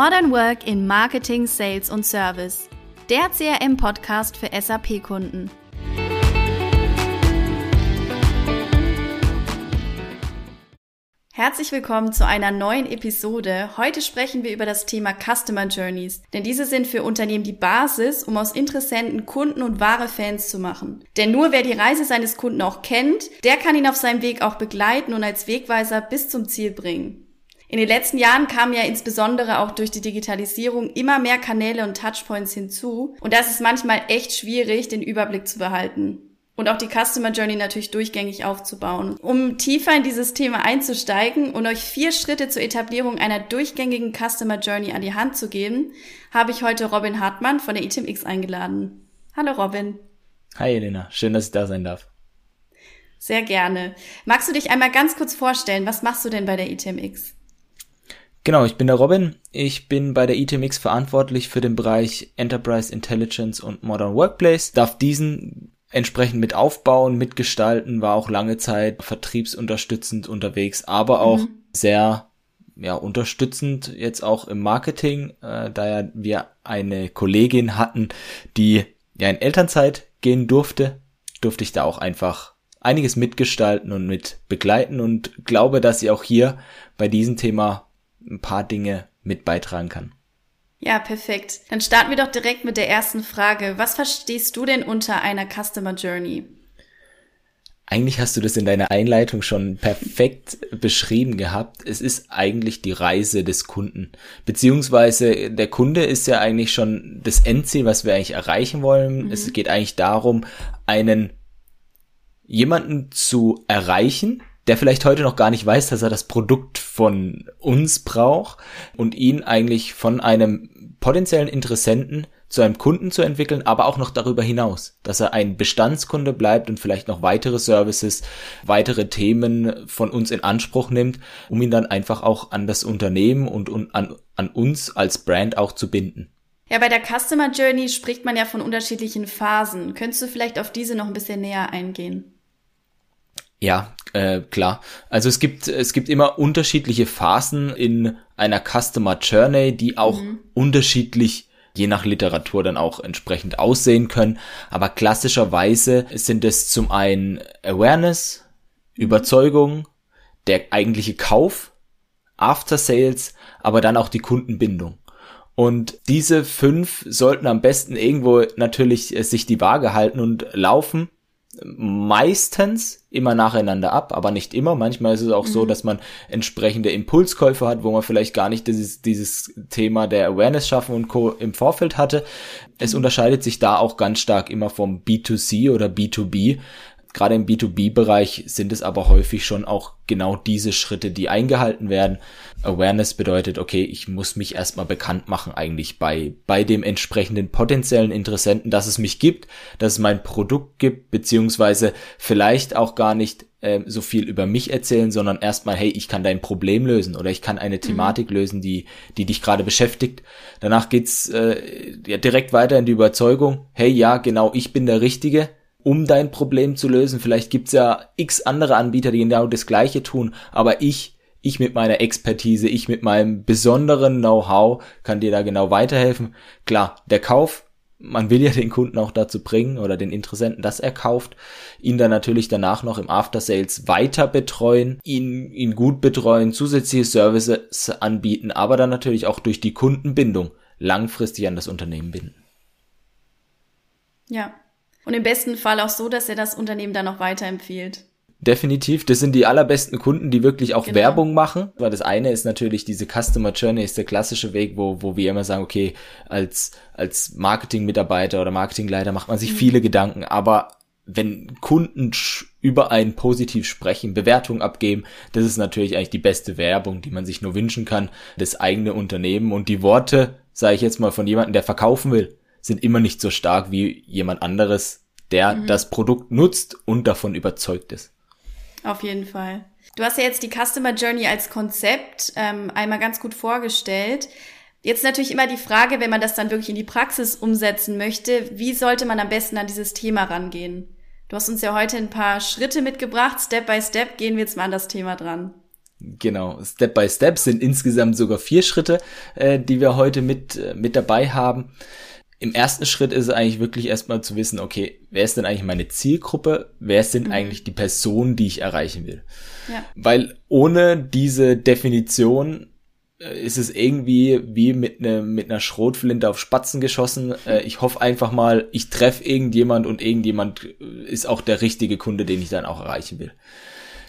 Modern Work in Marketing, Sales und Service. Der CRM-Podcast für SAP-Kunden. Herzlich willkommen zu einer neuen Episode. Heute sprechen wir über das Thema Customer Journeys, denn diese sind für Unternehmen die Basis, um aus Interessenten Kunden und wahre Fans zu machen. Denn nur wer die Reise seines Kunden auch kennt, der kann ihn auf seinem Weg auch begleiten und als Wegweiser bis zum Ziel bringen. In den letzten Jahren kamen ja insbesondere auch durch die Digitalisierung immer mehr Kanäle und Touchpoints hinzu und das ist manchmal echt schwierig, den Überblick zu behalten und auch die Customer Journey natürlich durchgängig aufzubauen. Um tiefer in dieses Thema einzusteigen und euch vier Schritte zur Etablierung einer durchgängigen Customer Journey an die Hand zu geben, habe ich heute Robin Hartmann von der ITMX eingeladen. Hallo Robin. Hi Elena, schön, dass ich da sein darf. Sehr gerne. Magst du dich einmal ganz kurz vorstellen, was machst du denn bei der ITMX? Genau, ich bin der Robin. Ich bin bei der ITMX verantwortlich für den Bereich Enterprise Intelligence und Modern Workplace. Darf diesen entsprechend mit aufbauen, mitgestalten, war auch lange Zeit vertriebsunterstützend unterwegs, aber auch mhm. sehr ja, unterstützend jetzt auch im Marketing, äh, da ja wir eine Kollegin hatten, die ja in Elternzeit gehen durfte, durfte ich da auch einfach einiges mitgestalten und mit begleiten und glaube, dass sie auch hier bei diesem Thema ein paar Dinge mit beitragen kann. Ja, perfekt. Dann starten wir doch direkt mit der ersten Frage. Was verstehst du denn unter einer Customer Journey? Eigentlich hast du das in deiner Einleitung schon perfekt beschrieben gehabt. Es ist eigentlich die Reise des Kunden. Beziehungsweise der Kunde ist ja eigentlich schon das Endziel, was wir eigentlich erreichen wollen. Mhm. Es geht eigentlich darum, einen jemanden zu erreichen, der vielleicht heute noch gar nicht weiß, dass er das Produkt von uns braucht und ihn eigentlich von einem potenziellen Interessenten zu einem Kunden zu entwickeln, aber auch noch darüber hinaus, dass er ein Bestandskunde bleibt und vielleicht noch weitere Services, weitere Themen von uns in Anspruch nimmt, um ihn dann einfach auch an das Unternehmen und, und an, an uns als Brand auch zu binden. Ja, bei der Customer Journey spricht man ja von unterschiedlichen Phasen. Könntest du vielleicht auf diese noch ein bisschen näher eingehen? Ja, äh, klar. Also es gibt es gibt immer unterschiedliche Phasen in einer Customer Journey, die auch mhm. unterschiedlich je nach Literatur dann auch entsprechend aussehen können. Aber klassischerweise sind es zum einen Awareness, mhm. Überzeugung, der eigentliche Kauf, After Sales, aber dann auch die Kundenbindung. Und diese fünf sollten am besten irgendwo natürlich äh, sich die Waage halten und laufen meistens immer nacheinander ab, aber nicht immer. Manchmal ist es auch mhm. so, dass man entsprechende Impulskäufe hat, wo man vielleicht gar nicht dieses, dieses Thema der Awareness schaffen und Co. im Vorfeld hatte. Es mhm. unterscheidet sich da auch ganz stark immer vom B2C oder B2B. Gerade im B2B-Bereich sind es aber häufig schon auch genau diese Schritte, die eingehalten werden. Awareness bedeutet, okay, ich muss mich erstmal bekannt machen eigentlich bei, bei dem entsprechenden potenziellen Interessenten, dass es mich gibt, dass es mein Produkt gibt, beziehungsweise vielleicht auch gar nicht äh, so viel über mich erzählen, sondern erstmal, hey, ich kann dein Problem lösen oder ich kann eine mhm. Thematik lösen, die, die dich gerade beschäftigt. Danach geht's äh, ja, direkt weiter in die Überzeugung, hey, ja, genau, ich bin der Richtige um dein Problem zu lösen. Vielleicht gibt's ja x andere Anbieter, die genau das Gleiche tun, aber ich, ich mit meiner Expertise, ich mit meinem besonderen Know-how kann dir da genau weiterhelfen. Klar, der Kauf, man will ja den Kunden auch dazu bringen oder den Interessenten, dass er kauft, ihn dann natürlich danach noch im After Sales weiter betreuen, ihn, ihn gut betreuen, zusätzliche Services anbieten, aber dann natürlich auch durch die Kundenbindung langfristig an das Unternehmen binden. Ja, und im besten Fall auch so, dass er das Unternehmen dann noch weiterempfiehlt. Definitiv, das sind die allerbesten Kunden, die wirklich auch genau. Werbung machen. Weil das eine ist natürlich diese Customer Journey, ist der klassische Weg, wo, wo wir immer sagen, okay, als, als Marketing-Mitarbeiter oder Marketingleiter macht man sich mhm. viele Gedanken, aber wenn Kunden über einen positiv sprechen, Bewertungen abgeben, das ist natürlich eigentlich die beste Werbung, die man sich nur wünschen kann, das eigene Unternehmen und die Worte, sage ich jetzt mal von jemandem, der verkaufen will, sind immer nicht so stark wie jemand anderes, der mhm. das Produkt nutzt und davon überzeugt ist. Auf jeden Fall. Du hast ja jetzt die Customer Journey als Konzept ähm, einmal ganz gut vorgestellt. Jetzt natürlich immer die Frage, wenn man das dann wirklich in die Praxis umsetzen möchte, wie sollte man am besten an dieses Thema rangehen? Du hast uns ja heute ein paar Schritte mitgebracht. Step by Step gehen wir jetzt mal an das Thema dran. Genau, Step by Step sind insgesamt sogar vier Schritte, äh, die wir heute mit, äh, mit dabei haben. Im ersten Schritt ist es eigentlich wirklich erstmal zu wissen, okay, wer ist denn eigentlich meine Zielgruppe? Wer sind mhm. eigentlich die Personen, die ich erreichen will? Ja. Weil ohne diese Definition äh, ist es irgendwie wie mit, ne, mit einer Schrotflinte auf Spatzen geschossen. Äh, ich hoffe einfach mal, ich treffe irgendjemand und irgendjemand äh, ist auch der richtige Kunde, den ich dann auch erreichen will.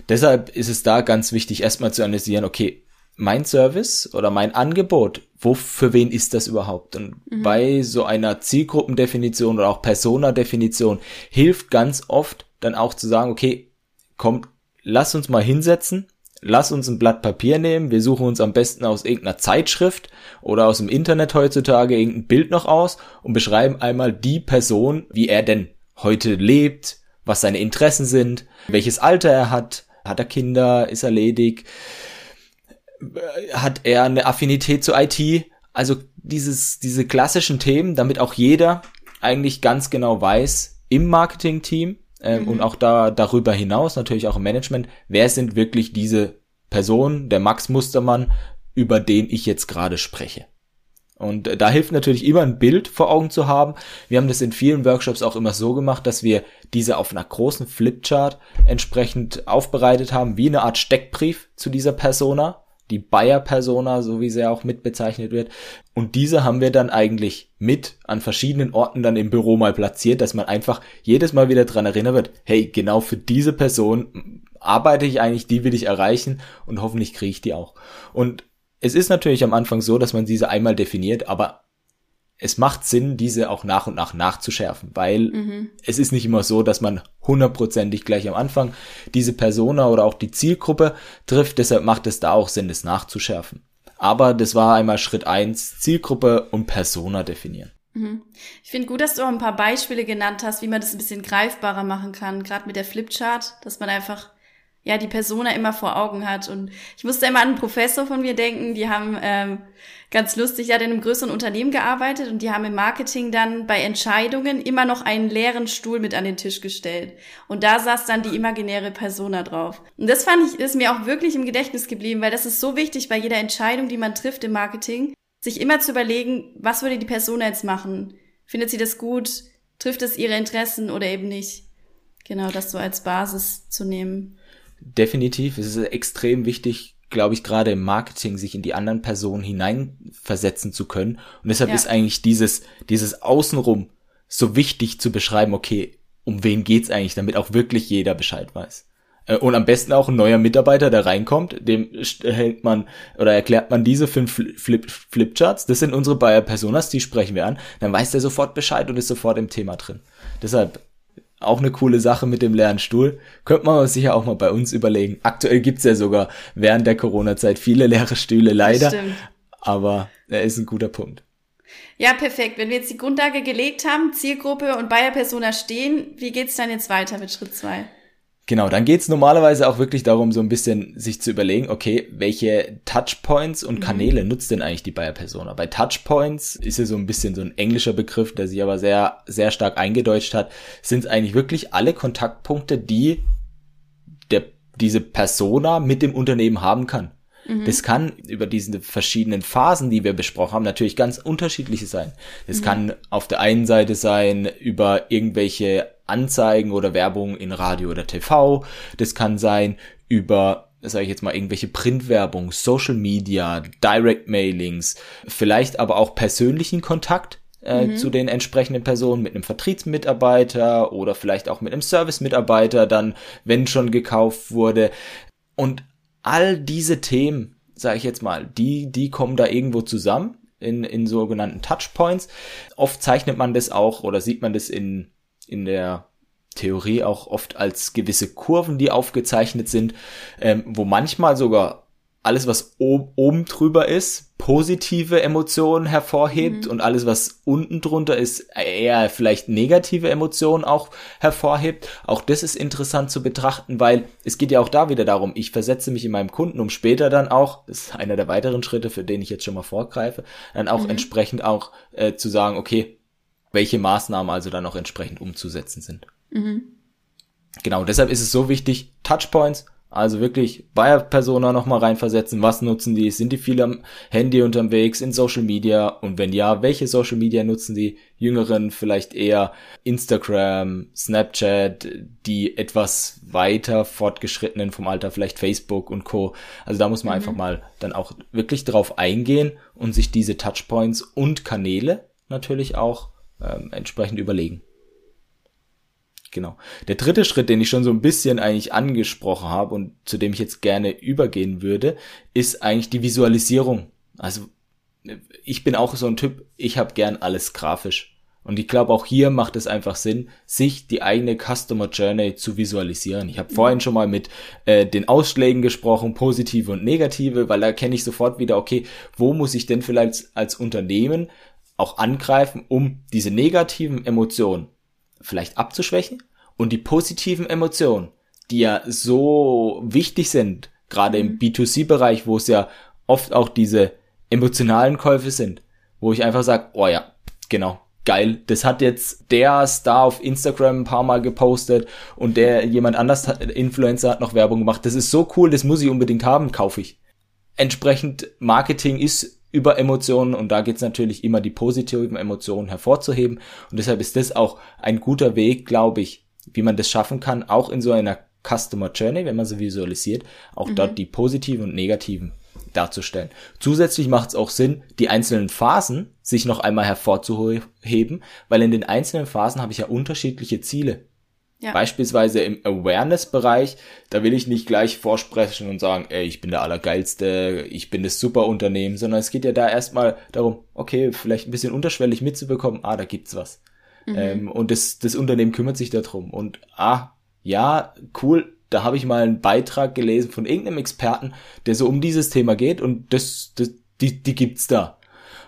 Deshalb ist es da ganz wichtig, erstmal zu analysieren, okay, mein Service oder mein Angebot, wo, für wen ist das überhaupt? Und mhm. bei so einer Zielgruppendefinition oder auch Persona-Definition hilft ganz oft dann auch zu sagen, okay, komm, lass uns mal hinsetzen, lass uns ein Blatt Papier nehmen, wir suchen uns am besten aus irgendeiner Zeitschrift oder aus dem Internet heutzutage irgendein Bild noch aus und beschreiben einmal die Person, wie er denn heute lebt, was seine Interessen sind, welches Alter er hat, hat er Kinder, ist er ledig, hat er eine Affinität zu IT? Also dieses, diese klassischen Themen, damit auch jeder eigentlich ganz genau weiß im Marketing-Team ähm, mhm. und auch da darüber hinaus natürlich auch im Management, wer sind wirklich diese Personen, der Max Mustermann, über den ich jetzt gerade spreche. Und äh, da hilft natürlich immer ein Bild vor Augen zu haben. Wir haben das in vielen Workshops auch immer so gemacht, dass wir diese auf einer großen Flipchart entsprechend aufbereitet haben, wie eine Art Steckbrief zu dieser Persona die Bayer-Persona, so wie sie auch mitbezeichnet wird. Und diese haben wir dann eigentlich mit an verschiedenen Orten dann im Büro mal platziert, dass man einfach jedes Mal wieder dran erinnert wird, hey, genau für diese Person arbeite ich eigentlich, die will ich erreichen und hoffentlich kriege ich die auch. Und es ist natürlich am Anfang so, dass man diese einmal definiert, aber es macht Sinn, diese auch nach und nach nachzuschärfen, weil mhm. es ist nicht immer so, dass man hundertprozentig gleich am Anfang diese Persona oder auch die Zielgruppe trifft. Deshalb macht es da auch Sinn, das nachzuschärfen. Aber das war einmal Schritt eins: Zielgruppe und Persona definieren. Mhm. Ich finde gut, dass du auch ein paar Beispiele genannt hast, wie man das ein bisschen greifbarer machen kann, gerade mit der Flipchart, dass man einfach ja die Persona immer vor Augen hat. Und ich musste immer an einen Professor von mir denken, die haben ähm, ganz lustig, ja, in einem größeren Unternehmen gearbeitet und die haben im Marketing dann bei Entscheidungen immer noch einen leeren Stuhl mit an den Tisch gestellt. Und da saß dann die imaginäre Persona drauf. Und das fand ich, ist mir auch wirklich im Gedächtnis geblieben, weil das ist so wichtig bei jeder Entscheidung, die man trifft im Marketing, sich immer zu überlegen, was würde die Persona jetzt machen? Findet sie das gut? Trifft es ihre Interessen oder eben nicht? Genau, das so als Basis zu nehmen. Definitiv. Es ist extrem wichtig, glaube ich, gerade im Marketing sich in die anderen Personen hineinversetzen zu können. Und deshalb ja. ist eigentlich dieses, dieses Außenrum so wichtig zu beschreiben, okay, um wen geht's eigentlich, damit auch wirklich jeder Bescheid weiß. Äh, und am besten auch ein neuer Mitarbeiter, der reinkommt, dem hält man oder erklärt man diese fünf Flip, Flipcharts. Das sind unsere Bayer Personas, die sprechen wir an. Dann weiß der sofort Bescheid und ist sofort im Thema drin. Deshalb auch eine coole Sache mit dem leeren Stuhl. Könnte man sicher auch mal bei uns überlegen. Aktuell gibt's ja sogar während der Corona-Zeit viele leere Stühle, leider. Aber er ist ein guter Punkt. Ja, perfekt. Wenn wir jetzt die Grundlage gelegt haben, Zielgruppe und Bayer Persona stehen, wie geht's dann jetzt weiter mit Schritt zwei? Genau, dann geht's normalerweise auch wirklich darum, so ein bisschen sich zu überlegen, okay, welche Touchpoints und mhm. Kanäle mhm. nutzt denn eigentlich die Bayer Persona? Bei Touchpoints ist ja so ein bisschen so ein englischer Begriff, der sich aber sehr, sehr stark eingedeutscht hat, sind eigentlich wirklich alle Kontaktpunkte, die der, diese Persona mit dem Unternehmen haben kann. Mhm. Das kann über diese verschiedenen Phasen, die wir besprochen haben, natürlich ganz unterschiedliche sein. Das mhm. kann auf der einen Seite sein über irgendwelche Anzeigen oder Werbung in Radio oder TV. Das kann sein über, sage ich jetzt mal, irgendwelche Printwerbung, Social Media, Direct Mailings, vielleicht aber auch persönlichen Kontakt äh, mhm. zu den entsprechenden Personen mit einem Vertriebsmitarbeiter oder vielleicht auch mit einem Servicemitarbeiter, dann, wenn schon gekauft wurde. Und all diese Themen, sage ich jetzt mal, die, die kommen da irgendwo zusammen in, in sogenannten Touchpoints. Oft zeichnet man das auch oder sieht man das in in der Theorie auch oft als gewisse Kurven, die aufgezeichnet sind, ähm, wo manchmal sogar alles, was oben, oben drüber ist, positive Emotionen hervorhebt mhm. und alles, was unten drunter ist, eher vielleicht negative Emotionen auch hervorhebt. Auch das ist interessant zu betrachten, weil es geht ja auch da wieder darum, ich versetze mich in meinem Kunden, um später dann auch, das ist einer der weiteren Schritte, für den ich jetzt schon mal vorgreife, dann auch mhm. entsprechend auch äh, zu sagen, okay, welche Maßnahmen also dann auch entsprechend umzusetzen sind. Mhm. Genau, deshalb ist es so wichtig, Touchpoints Also wirklich Buyer-Persona nochmal reinversetzen. Was nutzen die? Sind die viel am Handy unterwegs, in Social Media? Und wenn ja, welche Social Media nutzen die? Jüngeren vielleicht eher Instagram, Snapchat, die etwas weiter fortgeschrittenen vom Alter vielleicht Facebook und Co. Also da muss man mhm. einfach mal dann auch wirklich drauf eingehen und sich diese Touchpoints und Kanäle natürlich auch ähm, entsprechend überlegen. Genau. Der dritte Schritt, den ich schon so ein bisschen eigentlich angesprochen habe und zu dem ich jetzt gerne übergehen würde, ist eigentlich die Visualisierung. Also ich bin auch so ein Typ, ich habe gern alles grafisch. Und ich glaube, auch hier macht es einfach Sinn, sich die eigene Customer Journey zu visualisieren. Ich habe vorhin schon mal mit äh, den Ausschlägen gesprochen, positive und negative, weil da kenne ich sofort wieder, okay, wo muss ich denn vielleicht als Unternehmen auch angreifen, um diese negativen Emotionen vielleicht abzuschwächen und die positiven Emotionen, die ja so wichtig sind, gerade im mhm. B2C-Bereich, wo es ja oft auch diese emotionalen Käufe sind, wo ich einfach sage, oh ja, genau, geil, das hat jetzt der Star auf Instagram ein paar Mal gepostet und der jemand anders, Influencer hat noch Werbung gemacht, das ist so cool, das muss ich unbedingt haben, kaufe ich. Entsprechend Marketing ist über Emotionen und da geht es natürlich immer die positiven Emotionen hervorzuheben und deshalb ist das auch ein guter Weg, glaube ich, wie man das schaffen kann, auch in so einer Customer Journey, wenn man sie visualisiert, auch mhm. dort die positiven und negativen darzustellen. Zusätzlich macht es auch Sinn, die einzelnen Phasen sich noch einmal hervorzuheben, weil in den einzelnen Phasen habe ich ja unterschiedliche Ziele. Ja. Beispielsweise im Awareness-Bereich, da will ich nicht gleich vorsprechen und sagen, ey, ich bin der Allergeilste, ich bin das Superunternehmen, sondern es geht ja da erstmal darum, okay, vielleicht ein bisschen unterschwellig mitzubekommen, ah, da gibt's was. Mhm. Ähm, und das, das Unternehmen kümmert sich darum. Und ah, ja, cool, da habe ich mal einen Beitrag gelesen von irgendeinem Experten, der so um dieses Thema geht und das, das die, die gibt's da.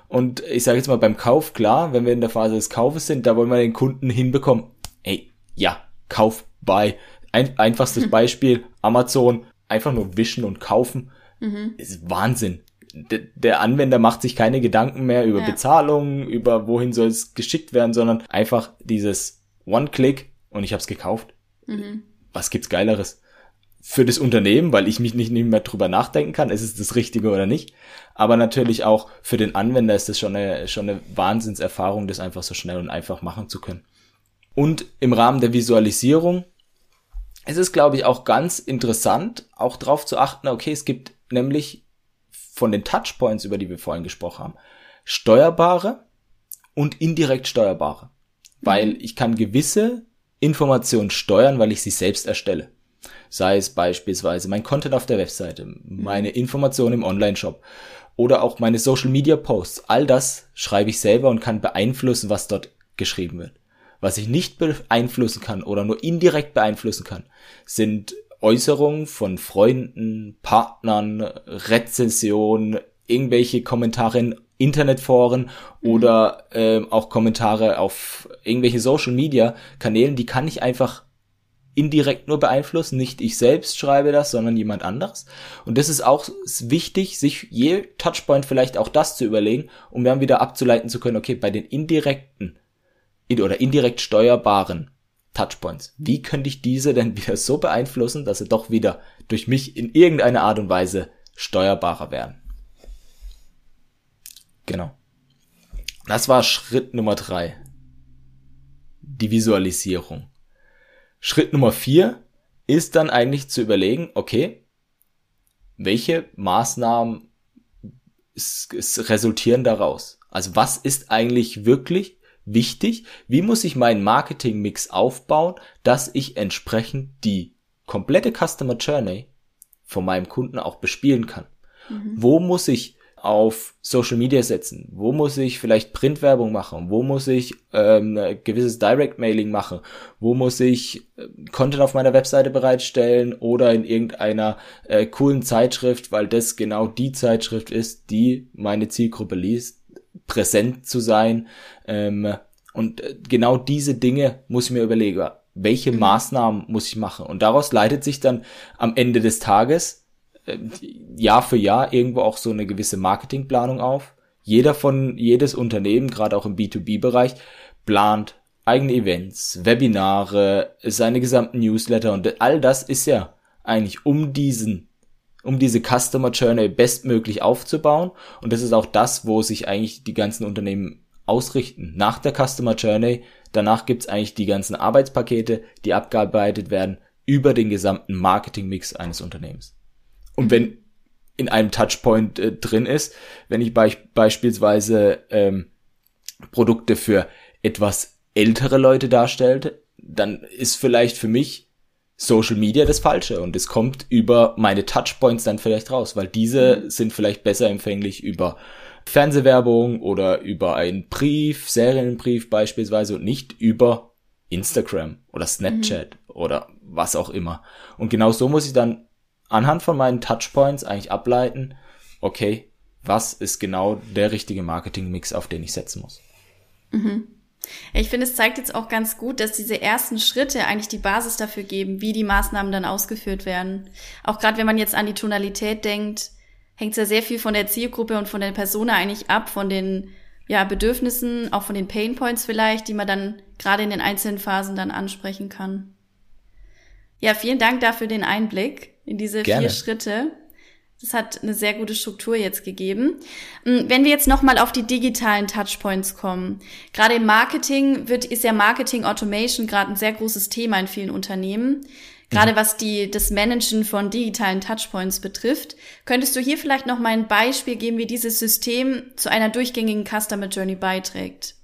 Und ich sage jetzt mal beim Kauf, klar, wenn wir in der Phase des Kaufes sind, da wollen wir den Kunden hinbekommen. Ey, ja, Kauf bei. Ein, einfachstes Beispiel, Amazon, einfach nur wischen und kaufen. Mhm. Ist Wahnsinn. D der Anwender macht sich keine Gedanken mehr über ja. Bezahlung, über wohin soll es geschickt werden, sondern einfach dieses One-Click und ich habe es gekauft. Mhm. Was gibt's Geileres? Für das Unternehmen, weil ich mich nicht, nicht mehr drüber nachdenken kann, ist es das Richtige oder nicht. Aber natürlich auch für den Anwender ist das schon eine, schon eine Wahnsinnserfahrung, das einfach so schnell und einfach machen zu können. Und im Rahmen der Visualisierung ist es, glaube ich, auch ganz interessant, auch darauf zu achten, okay, es gibt nämlich von den Touchpoints, über die wir vorhin gesprochen haben, steuerbare und indirekt steuerbare. Weil mhm. ich kann gewisse Informationen steuern, weil ich sie selbst erstelle. Sei es beispielsweise mein Content auf der Webseite, meine Informationen im Online-Shop oder auch meine Social Media Posts. All das schreibe ich selber und kann beeinflussen, was dort geschrieben wird. Was ich nicht beeinflussen kann oder nur indirekt beeinflussen kann, sind Äußerungen von Freunden, Partnern, Rezensionen, irgendwelche Kommentare in Internetforen mhm. oder äh, auch Kommentare auf irgendwelche Social Media Kanälen, die kann ich einfach indirekt nur beeinflussen. Nicht ich selbst schreibe das, sondern jemand anderes. Und das ist auch wichtig, sich je Touchpoint vielleicht auch das zu überlegen, um dann wieder abzuleiten zu können, okay, bei den indirekten oder indirekt steuerbaren Touchpoints. Wie könnte ich diese denn wieder so beeinflussen, dass sie doch wieder durch mich in irgendeiner Art und Weise steuerbarer werden? Genau. Das war Schritt Nummer drei. Die Visualisierung. Schritt Nummer vier ist dann eigentlich zu überlegen, okay, welche Maßnahmen resultieren daraus? Also was ist eigentlich wirklich wichtig, wie muss ich meinen Marketing-Mix aufbauen, dass ich entsprechend die komplette Customer Journey von meinem Kunden auch bespielen kann. Mhm. Wo muss ich auf Social Media setzen? Wo muss ich vielleicht Printwerbung machen? Wo muss ich ähm, gewisses Direct Mailing machen? Wo muss ich äh, Content auf meiner Webseite bereitstellen oder in irgendeiner äh, coolen Zeitschrift, weil das genau die Zeitschrift ist, die meine Zielgruppe liest? Präsent zu sein. Ähm, und äh, genau diese Dinge muss ich mir überlegen. Welche mhm. Maßnahmen muss ich machen? Und daraus leitet sich dann am Ende des Tages äh, Jahr für Jahr irgendwo auch so eine gewisse Marketingplanung auf. Jeder von, jedes Unternehmen, gerade auch im B2B-Bereich, plant eigene Events, Webinare, seine gesamten Newsletter und all das ist ja eigentlich um diesen um diese Customer Journey bestmöglich aufzubauen. Und das ist auch das, wo sich eigentlich die ganzen Unternehmen ausrichten. Nach der Customer Journey, danach gibt's eigentlich die ganzen Arbeitspakete, die abgearbeitet werden über den gesamten Marketingmix eines Unternehmens. Und wenn in einem Touchpoint äh, drin ist, wenn ich be beispielsweise ähm, Produkte für etwas ältere Leute darstellte, dann ist vielleicht für mich Social Media das Falsche und es kommt über meine Touchpoints dann vielleicht raus, weil diese mhm. sind vielleicht besser empfänglich über Fernsehwerbung oder über einen Brief, Serienbrief beispielsweise und nicht über Instagram oder Snapchat mhm. oder was auch immer. Und genau so muss ich dann anhand von meinen Touchpoints eigentlich ableiten, okay, was ist genau der richtige Marketingmix, auf den ich setzen muss. Mhm. Ich finde, es zeigt jetzt auch ganz gut, dass diese ersten Schritte eigentlich die Basis dafür geben, wie die Maßnahmen dann ausgeführt werden. Auch gerade wenn man jetzt an die Tonalität denkt, hängt es ja sehr viel von der Zielgruppe und von der Persona eigentlich ab, von den ja, Bedürfnissen, auch von den Pain Points vielleicht, die man dann gerade in den einzelnen Phasen dann ansprechen kann. Ja, vielen Dank dafür den Einblick in diese Gerne. vier Schritte. Das hat eine sehr gute Struktur jetzt gegeben. Mm, wenn wir jetzt nochmal auf die digitalen Touchpoints kommen. Gerade im Marketing wird, ist ja Marketing Automation gerade ein sehr großes Thema in vielen Unternehmen. Gerade mhm. was die, das Managen von digitalen Touchpoints betrifft. Könntest du hier vielleicht noch mal ein Beispiel geben, wie dieses System zu einer durchgängigen Customer Journey beiträgt?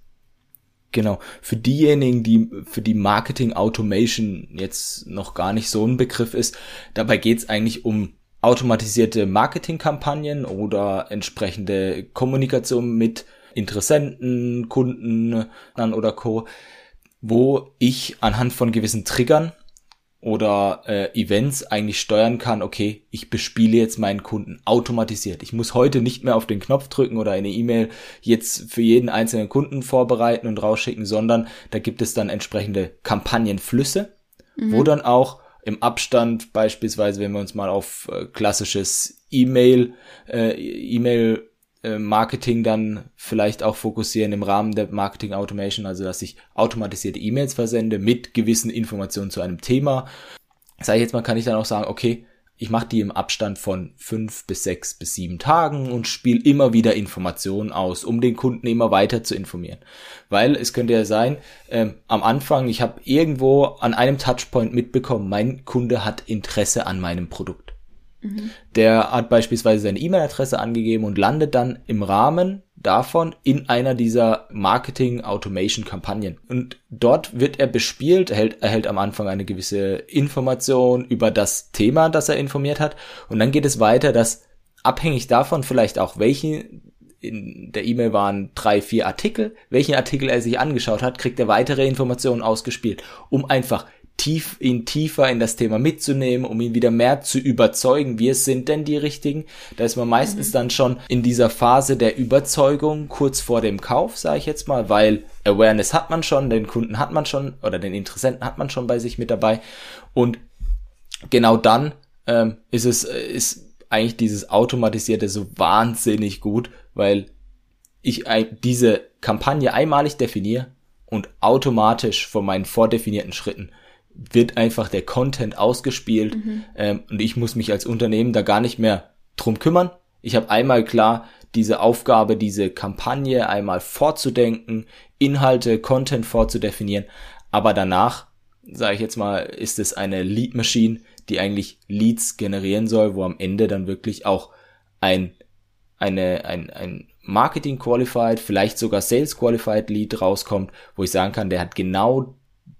Genau. Für diejenigen, die für die Marketing Automation jetzt noch gar nicht so ein Begriff ist, dabei geht es eigentlich um automatisierte Marketingkampagnen oder entsprechende Kommunikation mit Interessenten, Kunden oder Co, wo ich anhand von gewissen Triggern oder äh, Events eigentlich steuern kann, okay, ich bespiele jetzt meinen Kunden automatisiert. Ich muss heute nicht mehr auf den Knopf drücken oder eine E-Mail jetzt für jeden einzelnen Kunden vorbereiten und rausschicken, sondern da gibt es dann entsprechende Kampagnenflüsse, mhm. wo dann auch im Abstand beispielsweise, wenn wir uns mal auf äh, klassisches E-Mail, äh, E-Mail äh, Marketing dann vielleicht auch fokussieren im Rahmen der Marketing Automation, also dass ich automatisierte E-Mails versende mit gewissen Informationen zu einem Thema. Sage ich jetzt mal, kann ich dann auch sagen, okay, ich mache die im Abstand von fünf bis sechs bis sieben Tagen und spiele immer wieder Informationen aus, um den Kunden immer weiter zu informieren. Weil es könnte ja sein, ähm, am Anfang, ich habe irgendwo an einem Touchpoint mitbekommen, mein Kunde hat Interesse an meinem Produkt. Mhm. Der hat beispielsweise seine E-Mail-Adresse angegeben und landet dann im Rahmen davon in einer dieser Marketing-Automation-Kampagnen. Und dort wird er bespielt, erhält, erhält am Anfang eine gewisse Information über das Thema, das er informiert hat. Und dann geht es weiter, dass abhängig davon vielleicht auch welche in der E-Mail waren drei, vier Artikel. Welchen Artikel er sich angeschaut hat, kriegt er weitere Informationen ausgespielt, um einfach tief, ihn tiefer in das Thema mitzunehmen, um ihn wieder mehr zu überzeugen, wir sind denn die Richtigen. Da ist man meistens mhm. dann schon in dieser Phase der Überzeugung kurz vor dem Kauf, sage ich jetzt mal, weil Awareness hat man schon, den Kunden hat man schon oder den Interessenten hat man schon bei sich mit dabei und genau dann ähm, ist es ist eigentlich dieses automatisierte so wahnsinnig gut, weil ich diese Kampagne einmalig definiere und automatisch von meinen vordefinierten Schritten wird einfach der Content ausgespielt mhm. ähm, und ich muss mich als Unternehmen da gar nicht mehr drum kümmern. Ich habe einmal klar diese Aufgabe, diese Kampagne einmal vorzudenken, Inhalte, Content vorzudefinieren, aber danach, sage ich jetzt mal, ist es eine Lead Machine, die eigentlich Leads generieren soll, wo am Ende dann wirklich auch ein eine ein, ein Marketing Qualified, vielleicht sogar Sales Qualified Lead rauskommt, wo ich sagen kann, der hat genau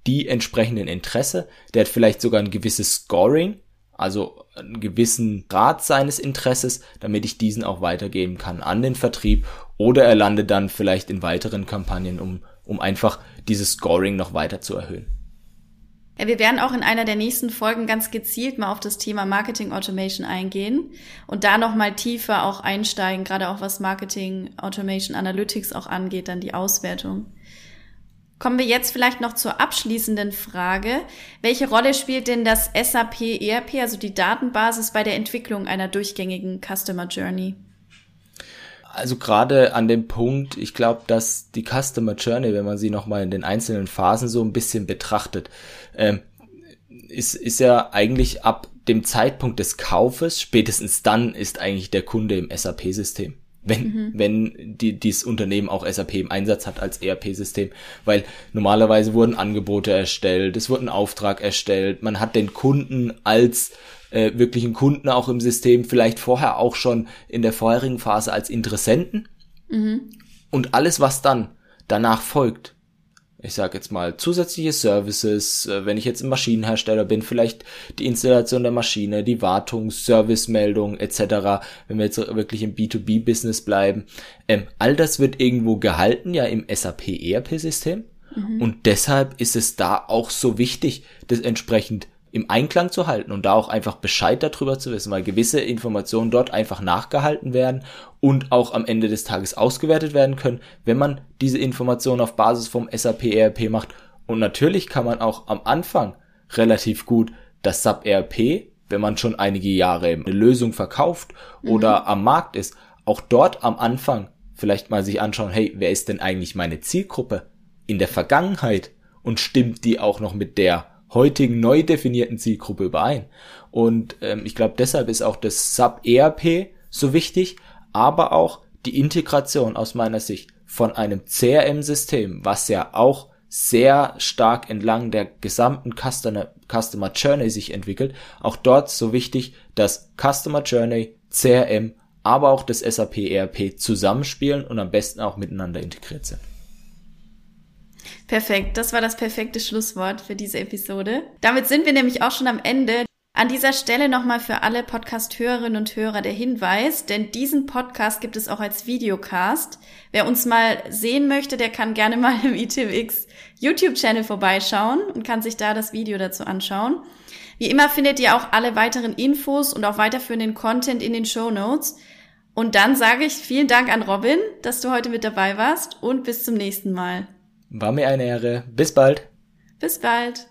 die entsprechenden Interesse. Der hat vielleicht sogar ein gewisses Scoring, also einen gewissen Grad seines Interesses, damit ich diesen auch weitergeben kann an den Vertrieb oder er landet dann vielleicht in weiteren Kampagnen, um, um einfach dieses Scoring noch weiter zu erhöhen. Ja, wir werden auch in einer der nächsten Folgen ganz gezielt mal auf das Thema Marketing Automation eingehen und da nochmal tiefer auch einsteigen, gerade auch was Marketing Automation Analytics auch angeht, dann die Auswertung. Kommen wir jetzt vielleicht noch zur abschließenden Frage. Welche Rolle spielt denn das SAP ERP, also die Datenbasis, bei der Entwicklung einer durchgängigen Customer Journey? Also gerade an dem Punkt, ich glaube, dass die Customer Journey, wenn man sie nochmal in den einzelnen Phasen so ein bisschen betrachtet, ähm, ist, ist ja eigentlich ab dem Zeitpunkt des Kaufes, spätestens dann ist eigentlich der Kunde im SAP-System. Wenn, mhm. wenn die, dieses Unternehmen auch SAP im Einsatz hat als ERP-System. Weil normalerweise wurden Angebote erstellt, es wurde ein Auftrag erstellt, man hat den Kunden als äh, wirklichen Kunden auch im System, vielleicht vorher auch schon in der vorherigen Phase als Interessenten. Mhm. Und alles, was dann danach folgt, ich sage jetzt mal, zusätzliche Services, äh, wenn ich jetzt ein Maschinenhersteller bin, vielleicht die Installation der Maschine, die Wartung, Servicemeldung etc., wenn wir jetzt wirklich im B2B-Business bleiben. Ähm, all das wird irgendwo gehalten, ja im SAP ERP-System. Mhm. Und deshalb ist es da auch so wichtig, das entsprechend im Einklang zu halten und da auch einfach Bescheid darüber zu wissen, weil gewisse Informationen dort einfach nachgehalten werden und auch am Ende des Tages ausgewertet werden können, wenn man diese Informationen auf Basis vom SAP ERP macht. Und natürlich kann man auch am Anfang relativ gut das SAP ERP, wenn man schon einige Jahre eine Lösung verkauft oder mhm. am Markt ist, auch dort am Anfang vielleicht mal sich anschauen, hey, wer ist denn eigentlich meine Zielgruppe in der Vergangenheit und stimmt die auch noch mit der heutigen neu definierten Zielgruppe überein. Und ähm, ich glaube, deshalb ist auch das Sub-ERP so wichtig, aber auch die Integration aus meiner Sicht von einem CRM-System, was ja auch sehr stark entlang der gesamten Customer, Customer Journey sich entwickelt. Auch dort so wichtig, dass Customer Journey, CRM, aber auch das SAP ERP zusammenspielen und am besten auch miteinander integriert sind. Perfekt, das war das perfekte Schlusswort für diese Episode. Damit sind wir nämlich auch schon am Ende. An dieser Stelle nochmal für alle Podcast-Hörerinnen und Hörer der Hinweis, denn diesen Podcast gibt es auch als Videocast. Wer uns mal sehen möchte, der kann gerne mal im ITWX YouTube-Channel vorbeischauen und kann sich da das Video dazu anschauen. Wie immer findet ihr auch alle weiteren Infos und auch weiterführenden Content in den Show Notes. Und dann sage ich vielen Dank an Robin, dass du heute mit dabei warst und bis zum nächsten Mal. War mir eine Ehre. Bis bald. Bis bald.